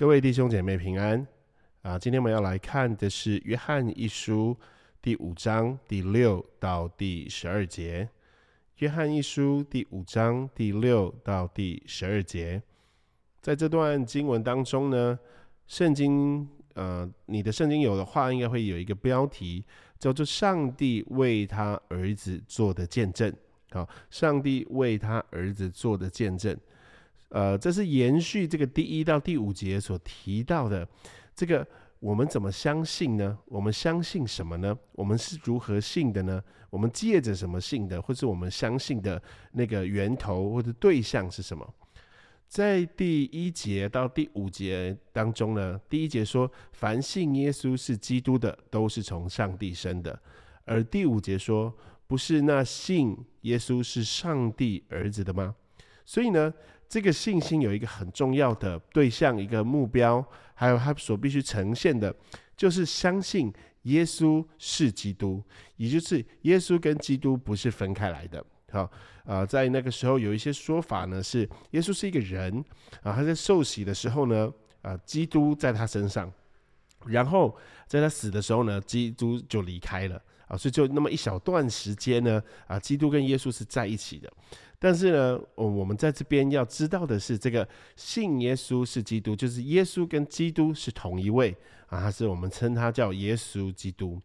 各位弟兄姐妹平安啊！今天我们要来看的是约翰一书第五章第六到第十二节。约翰一书第五章第六到第十二节，在这段经文当中呢，圣经呃，你的圣经有的话，应该会有一个标题叫做“上帝为他儿子做的见证”。好，上帝为他儿子做的见证。呃，这是延续这个第一到第五节所提到的，这个我们怎么相信呢？我们相信什么呢？我们是如何信的呢？我们借着什么信的？或是我们相信的那个源头或者对象是什么？在第一节到第五节当中呢，第一节说，凡信耶稣是基督的，都是从上帝生的；而第五节说，不是那信耶稣是上帝儿子的吗？所以呢？这个信心有一个很重要的对象，一个目标，还有他所必须呈现的，就是相信耶稣是基督，也就是耶稣跟基督不是分开来的。好，啊，在那个时候有一些说法呢，是耶稣是一个人啊，他在受洗的时候呢，啊，基督在他身上，然后在他死的时候呢，基督就离开了啊，所以就那么一小段时间呢，啊，基督跟耶稣是在一起的。但是呢，我我们在这边要知道的是，这个信耶稣是基督，就是耶稣跟基督是同一位啊，他是我们称他叫耶稣基督。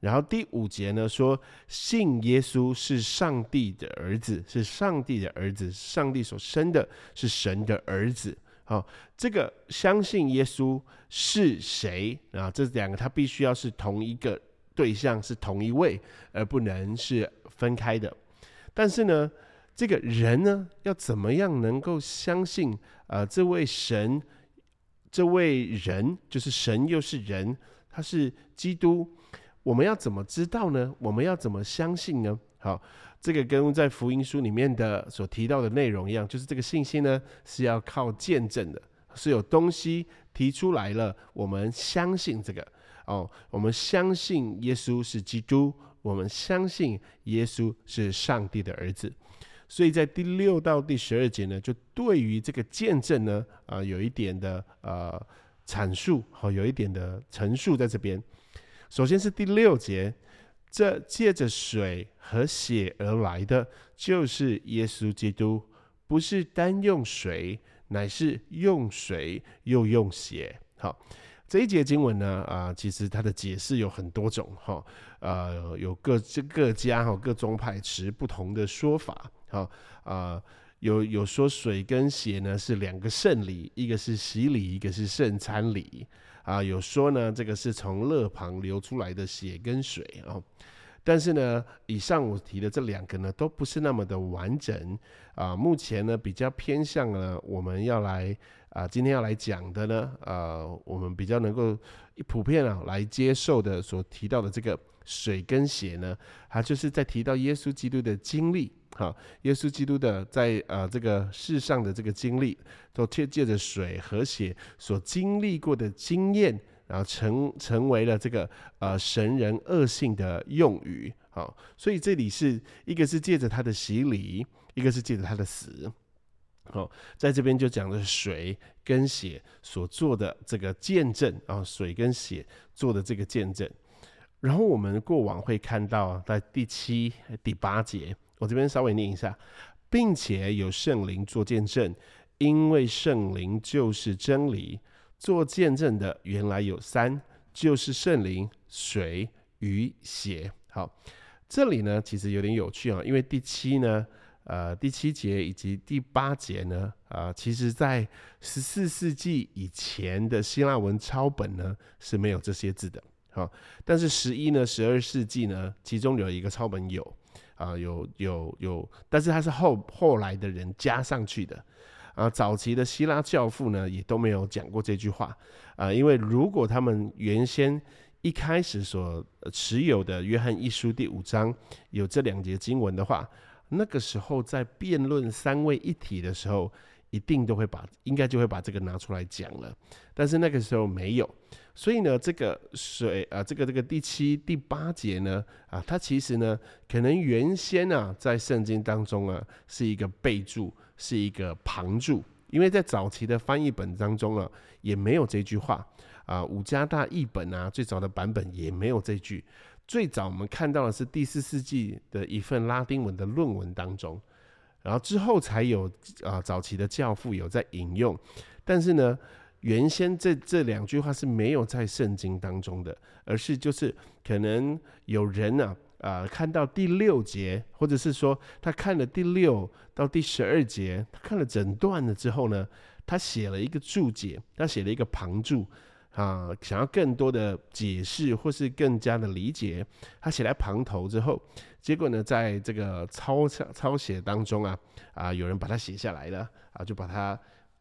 然后第五节呢说，信耶稣是上帝的儿子，是上帝的儿子，上帝所生的是神的儿子。好，这个相信耶稣是谁啊？这两个他必须要是同一个对象，是同一位，而不能是分开的。但是呢？这个人呢，要怎么样能够相信啊？这位神，这位人就是神，又是人，他是基督。我们要怎么知道呢？我们要怎么相信呢？好，这个跟在福音书里面的所提到的内容一样，就是这个信心呢是要靠见证的，是有东西提出来了，我们相信这个哦，我们相信耶稣是基督，我们相信耶稣是上帝的儿子。所以在第六到第十二节呢，就对于这个见证呢，啊，有一点的呃阐述，好，有一点的陈述在这边。首先是第六节，这借着水和血而来的，就是耶稣基督，不是单用水，乃是用水又用血。好，这一节经文呢，啊，其实它的解释有很多种，哈，呃，有各这各家哈各宗派持不同的说法。好啊，有有说水跟血呢是两个圣礼，一个是洗礼，一个是圣餐礼啊。有说呢，这个是从肋旁流出来的血跟水啊。但是呢，以上我提的这两个呢，都不是那么的完整啊。目前呢，比较偏向呢我们要来啊，今天要来讲的呢，呃，我们比较能够普遍啊来接受的所提到的这个水跟血呢，它就是在提到耶稣基督的经历。哈，耶稣基督的在呃这个世上的这个经历，都借借着水和血所经历过的经验，然后成成为了这个呃神人恶性的用语。好，所以这里是一个是借着他的洗礼，一个是借着他的死。好，在这边就讲的是水跟血所做的这个见证啊，水跟血做的这个见证。然后我们过往会看到在第七、第八节。我这边稍微念一下，并且有圣灵做见证，因为圣灵就是真理。做见证的原来有三，就是圣灵、水与血。好，这里呢其实有点有趣啊，因为第七呢，呃，第七节以及第八节呢，啊，其实在十四世纪以前的希腊文抄本呢是没有这些字的。好，但是十一呢，十二世纪呢，其中有一个抄本有。啊，有有有，但是他是后后来的人加上去的，啊，早期的希腊教父呢也都没有讲过这句话，啊，因为如果他们原先一开始所持有的约翰一书第五章有这两节经文的话，那个时候在辩论三位一体的时候，一定都会把应该就会把这个拿出来讲了，但是那个时候没有。所以呢，这个水啊，这个这个第七、第八节呢，啊，它其实呢，可能原先啊，在圣经当中啊，是一个备注，是一个旁注因为在早期的翻译本当中啊，也没有这句话啊。五加大译本啊，最早的版本也没有这句。最早我们看到的是第四世纪的一份拉丁文的论文当中，然后之后才有啊早期的教父有在引用，但是呢，原先这这两句话是没有在圣经当中的，而是就是可能有人啊啊看到第六节，或者是说他看了第六到第十二节，他看了整段了之后呢，他写了一个注解，他写了一个旁注。啊，想要更多的解释或是更加的理解，他写来旁头之后，结果呢，在这个抄抄写当中啊，啊，有人把它写下来了，啊，就把它。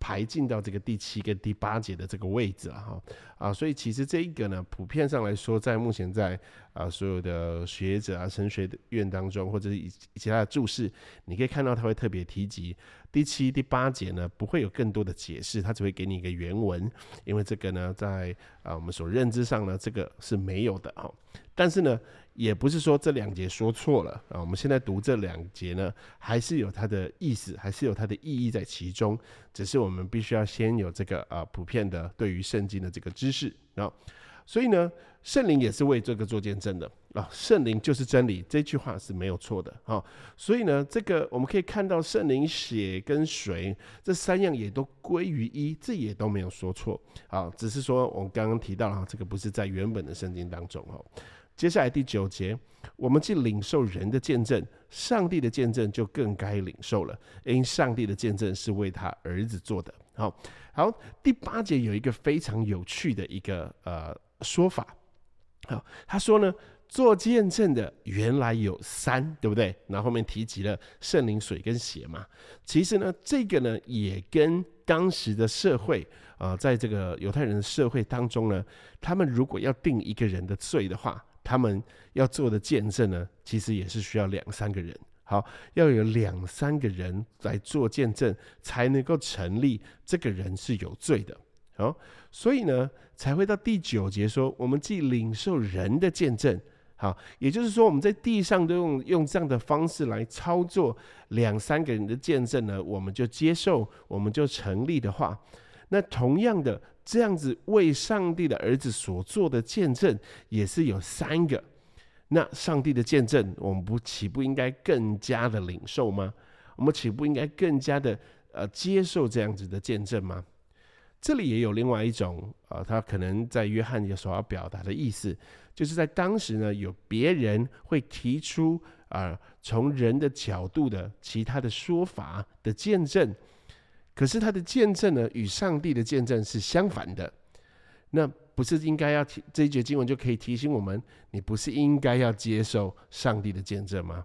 排进到这个第七跟第八节的这个位置了哈啊，所以其实这一个呢，普遍上来说，在目前在啊所有的学者啊神学院当中，或者是以其他的注释，你可以看到他会特别提及第七、第八节呢，不会有更多的解释，他只会给你一个原文，因为这个呢，在啊我们所认知上呢，这个是没有的哈，但是呢。也不是说这两节说错了啊，我们现在读这两节呢，还是有它的意思，还是有它的意义在其中，只是我们必须要先有这个啊普遍的对于圣经的这个知识啊，所以呢，圣灵也是为这个做见证的啊，圣灵就是真理，这句话是没有错的啊，所以呢，这个我们可以看到圣灵、血跟水这三样也都归于一，这也都没有说错啊，只是说我们刚刚提到了这个不是在原本的圣经当中哦。接下来第九节，我们既领受人的见证，上帝的见证就更该领受了，因上帝的见证是为他儿子做的。好，好，第八节有一个非常有趣的一个呃说法，好，他说呢，做见证的原来有三，对不对？然后后面提及了圣灵、水跟血嘛。其实呢，这个呢也跟当时的社会啊，在这个犹太人的社会当中呢，他们如果要定一个人的罪的话，他们要做的见证呢，其实也是需要两三个人。好，要有两三个人来做见证，才能够成立这个人是有罪的。好，所以呢，才会到第九节说，我们既领受人的见证，好，也就是说，我们在地上都用用这样的方式来操作两三个人的见证呢，我们就接受，我们就成立的话，那同样的。这样子为上帝的儿子所做的见证也是有三个，那上帝的见证，我们不岂不应该更加的领受吗？我们岂不应该更加的呃接受这样子的见证吗？这里也有另外一种啊，他可能在约翰有所要表达的意思，就是在当时呢，有别人会提出啊，从人的角度的其他的说法的见证。可是他的见证呢，与上帝的见证是相反的。那不是应该要提这一节经文就可以提醒我们，你不是应该要接受上帝的见证吗？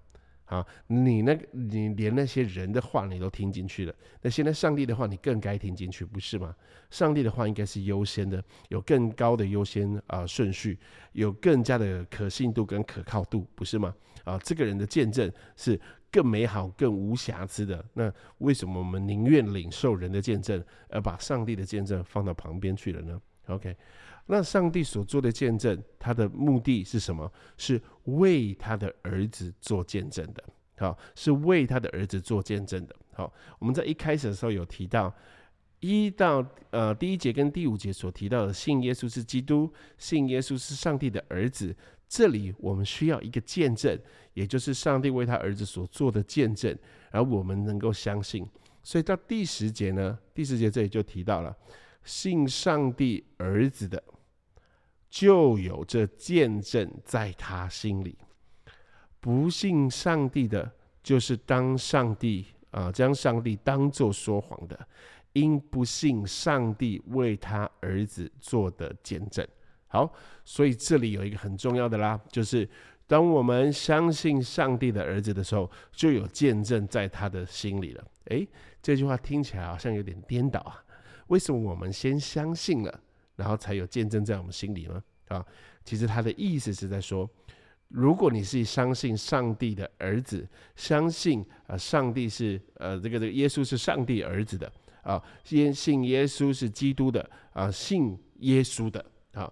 啊，你那你连那些人的话你都听进去了，那现在上帝的话你更该听进去，不是吗？上帝的话应该是优先的，有更高的优先啊顺序，有更加的可信度跟可靠度，不是吗？啊，这个人的见证是更美好、更无瑕疵的。那为什么我们宁愿领受人的见证，而把上帝的见证放到旁边去了呢？OK。那上帝所做的见证，他的目的是什么？是为他的儿子做见证的。好，是为他的儿子做见证的。好，我们在一开始的时候有提到，一到呃第一节跟第五节所提到的，信耶稣是基督，信耶稣是上帝的儿子。这里我们需要一个见证，也就是上帝为他儿子所做的见证，而我们能够相信。所以到第十节呢，第十节这里就提到了，信上帝儿子的。就有这见证在他心里，不信上帝的，就是当上帝啊，将上帝当作说谎的，因不信上帝为他儿子做的见证。好，所以这里有一个很重要的啦，就是当我们相信上帝的儿子的时候，就有见证在他的心里了。诶，这句话听起来好像有点颠倒啊，为什么我们先相信了？然后才有见证在我们心里呢？啊，其实他的意思是在说，如果你是相信上帝的儿子，相信啊，上帝是呃这个这个耶稣是上帝儿子的啊，先信耶稣是基督的啊，信耶稣的啊，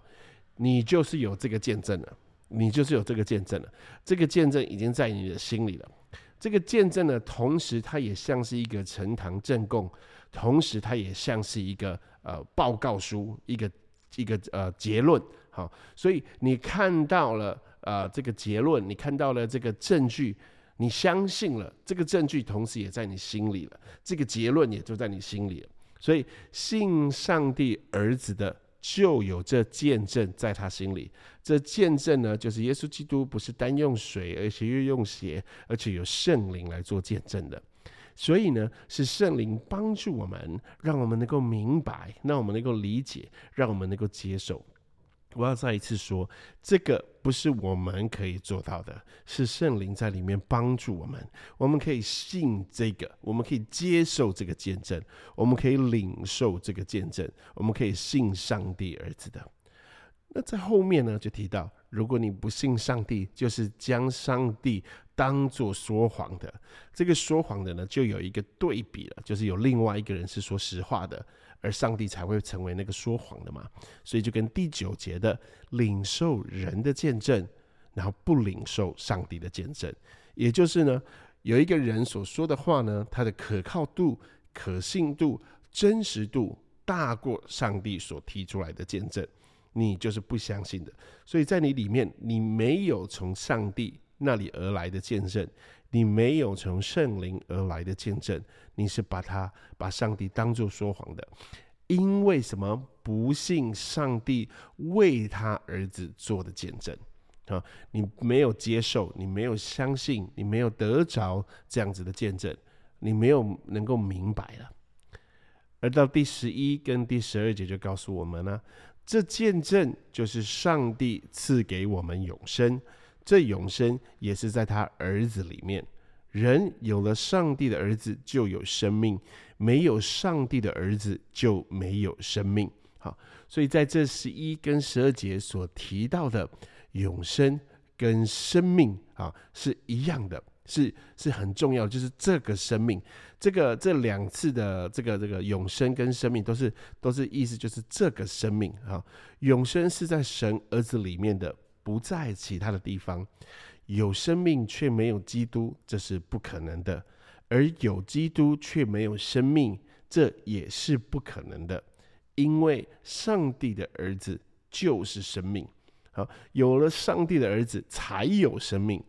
你就是有这个见证了，你就是有这个见证了，这个见证已经在你的心里了。这个见证呢，同时它也像是一个呈堂证供，同时它也像是一个呃报告书，一个一个呃结论。好，所以你看到了呃这个结论，你看到了这个证据，你相信了这个证据，同时也在你心里了，这个结论也就在你心里了。所以信上帝儿子的。就有这见证在他心里，这见证呢，就是耶稣基督不是单用水，而且又用血，而且有圣灵来做见证的。所以呢，是圣灵帮助我们，让我们能够明白，让我们能够理解，让我们能够接受。我要再一次说，这个不是我们可以做到的，是圣灵在里面帮助我们。我们可以信这个，我们可以接受这个见证，我们可以领受这个见证，我们可以信上帝儿子的。那在后面呢，就提到，如果你不信上帝，就是将上帝当做说谎的。这个说谎的呢，就有一个对比了，就是有另外一个人是说实话的。而上帝才会成为那个说谎的嘛，所以就跟第九节的领受人的见证，然后不领受上帝的见证，也就是呢，有一个人所说的话呢，他的可靠度、可信度、真实度大过上帝所提出来的见证，你就是不相信的。所以在你里面，你没有从上帝那里而来的见证。你没有从圣灵而来的见证，你是把他把上帝当做说谎的，因为什么？不信上帝为他儿子做的见证啊！你没有接受，你没有相信，你没有得着这样子的见证，你没有能够明白了。而到第十一跟第十二节就告诉我们呢，这见证就是上帝赐给我们永生。这永生也是在他儿子里面。人有了上帝的儿子，就有生命；没有上帝的儿子，就没有生命。好，所以在这十一跟十二节所提到的永生跟生命啊，是一样的，是是很重要。就是这个生命，这个这两次的这个这个永生跟生命，都是都是意思，就是这个生命啊，永生是在神儿子里面的。不在其他的地方，有生命却没有基督，这是不可能的；而有基督却没有生命，这也是不可能的。因为上帝的儿子就是生命。好，有了上帝的儿子才有生命，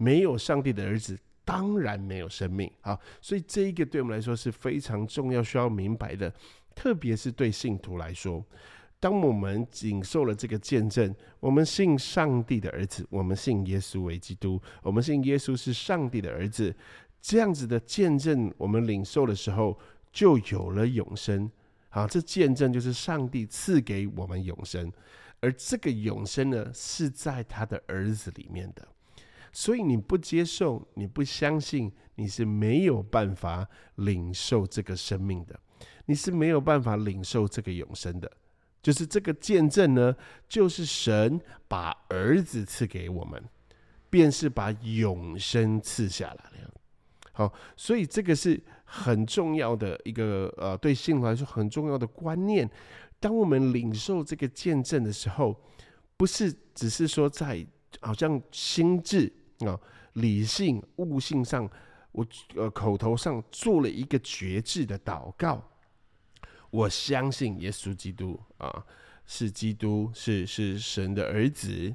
没有上帝的儿子当然没有生命。好，所以这一个对我们来说是非常重要、需要明白的，特别是对信徒来说。当我们领受了这个见证，我们信上帝的儿子，我们信耶稣为基督，我们信耶稣是上帝的儿子，这样子的见证，我们领受的时候就有了永生。好，这见证就是上帝赐给我们永生，而这个永生呢，是在他的儿子里面的。所以你不接受，你不相信，你是没有办法领受这个生命的，你是没有办法领受这个永生的。就是这个见证呢，就是神把儿子赐给我们，便是把永生赐下来了。好，所以这个是很重要的一个呃，对信徒来说很重要的观念。当我们领受这个见证的时候，不是只是说在好像心智啊、理性、悟性上，我呃口头上做了一个绝志的祷告。我相信耶稣基督啊，是基督，是是神的儿子，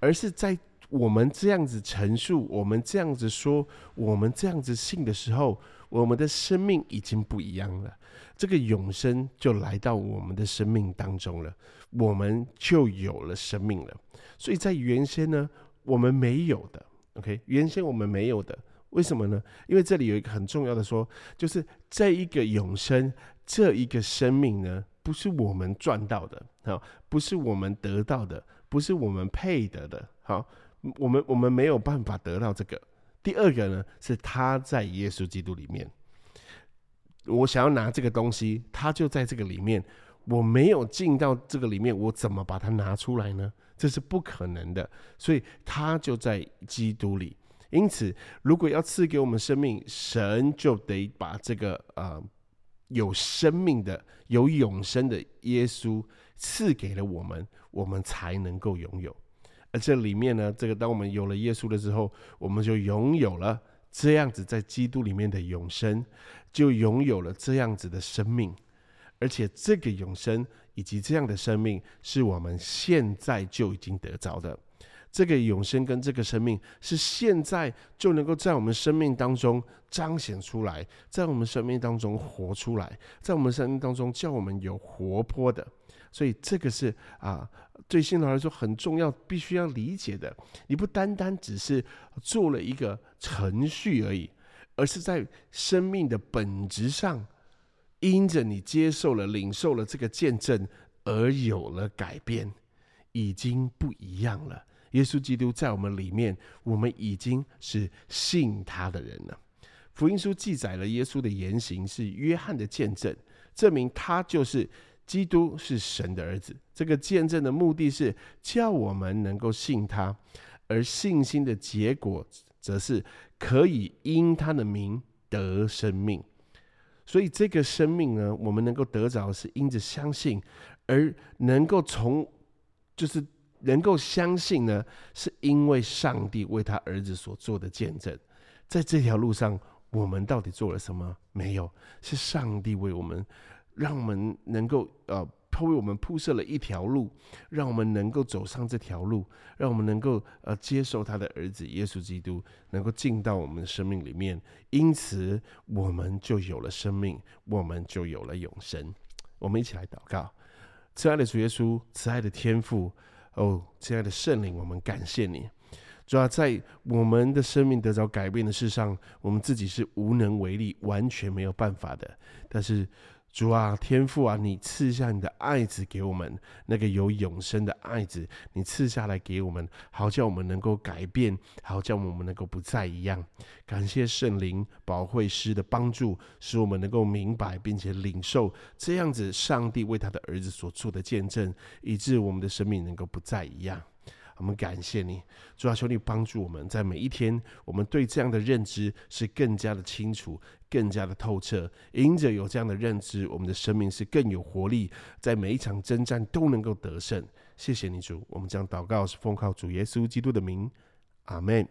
而是在我们这样子陈述，我们这样子说，我们这样子信的时候，我们的生命已经不一样了。这个永生就来到我们的生命当中了，我们就有了生命了。所以在原先呢，我们没有的，OK，原先我们没有的，为什么呢？因为这里有一个很重要的说，就是这一个永生。这一个生命呢，不是我们赚到的，好，不是我们得到的，不是我们配得的，好，我们我们没有办法得到这个。第二个呢，是他在耶稣基督里面，我想要拿这个东西，他就在这个里面，我没有进到这个里面，我怎么把它拿出来呢？这是不可能的，所以他就在基督里。因此，如果要赐给我们生命，神就得把这个啊。有生命的、有永生的耶稣赐给了我们，我们才能够拥有。而这里面呢，这个当我们有了耶稣的时候，我们就拥有了这样子在基督里面的永生，就拥有了这样子的生命，而且这个永生以及这样的生命，是我们现在就已经得着的。这个永生跟这个生命是现在就能够在我们生命当中彰显出来，在我们生命当中活出来，在我们生命当中叫我们有活泼的。所以这个是啊，对信徒来说很重要，必须要理解的。你不单单只是做了一个程序而已，而是在生命的本质上，因着你接受了、领受了这个见证而有了改变，已经不一样了。耶稣基督在我们里面，我们已经是信他的人了。福音书记载了耶稣的言行，是约翰的见证，证明他就是基督，是神的儿子。这个见证的目的是叫我们能够信他，而信心的结果，则是可以因他的名得生命。所以这个生命呢，我们能够得着，是因着相信，而能够从就是。能够相信呢，是因为上帝为他儿子所做的见证。在这条路上，我们到底做了什么？没有，是上帝为我们，让我们能够呃，他为我们铺设了一条路，让我们能够走上这条路，让我们能够呃接受他的儿子耶稣基督，能够进到我们的生命里面。因此，我们就有了生命，我们就有了永生。我们一起来祷告，慈爱的主耶稣，慈爱的天父。哦，亲爱的圣灵，我们感谢你。主要在我们的生命得着改变的事上，我们自己是无能为力，完全没有办法的。但是。主啊，天父啊，你赐下你的爱子给我们，那个有永生的爱子，你赐下来给我们，好叫我们能够改变，好叫我们能够不再一样。感谢圣灵保会师的帮助，使我们能够明白并且领受这样子上帝为他的儿子所做的见证，以致我们的生命能够不再一样。我们感谢你，主啊，求你帮助我们在每一天，我们对这样的认知是更加的清楚、更加的透彻。因着有这样的认知，我们的生命是更有活力，在每一场征战都能够得胜。谢谢你，主。我们将祷告是奉靠主耶稣基督的名，阿门。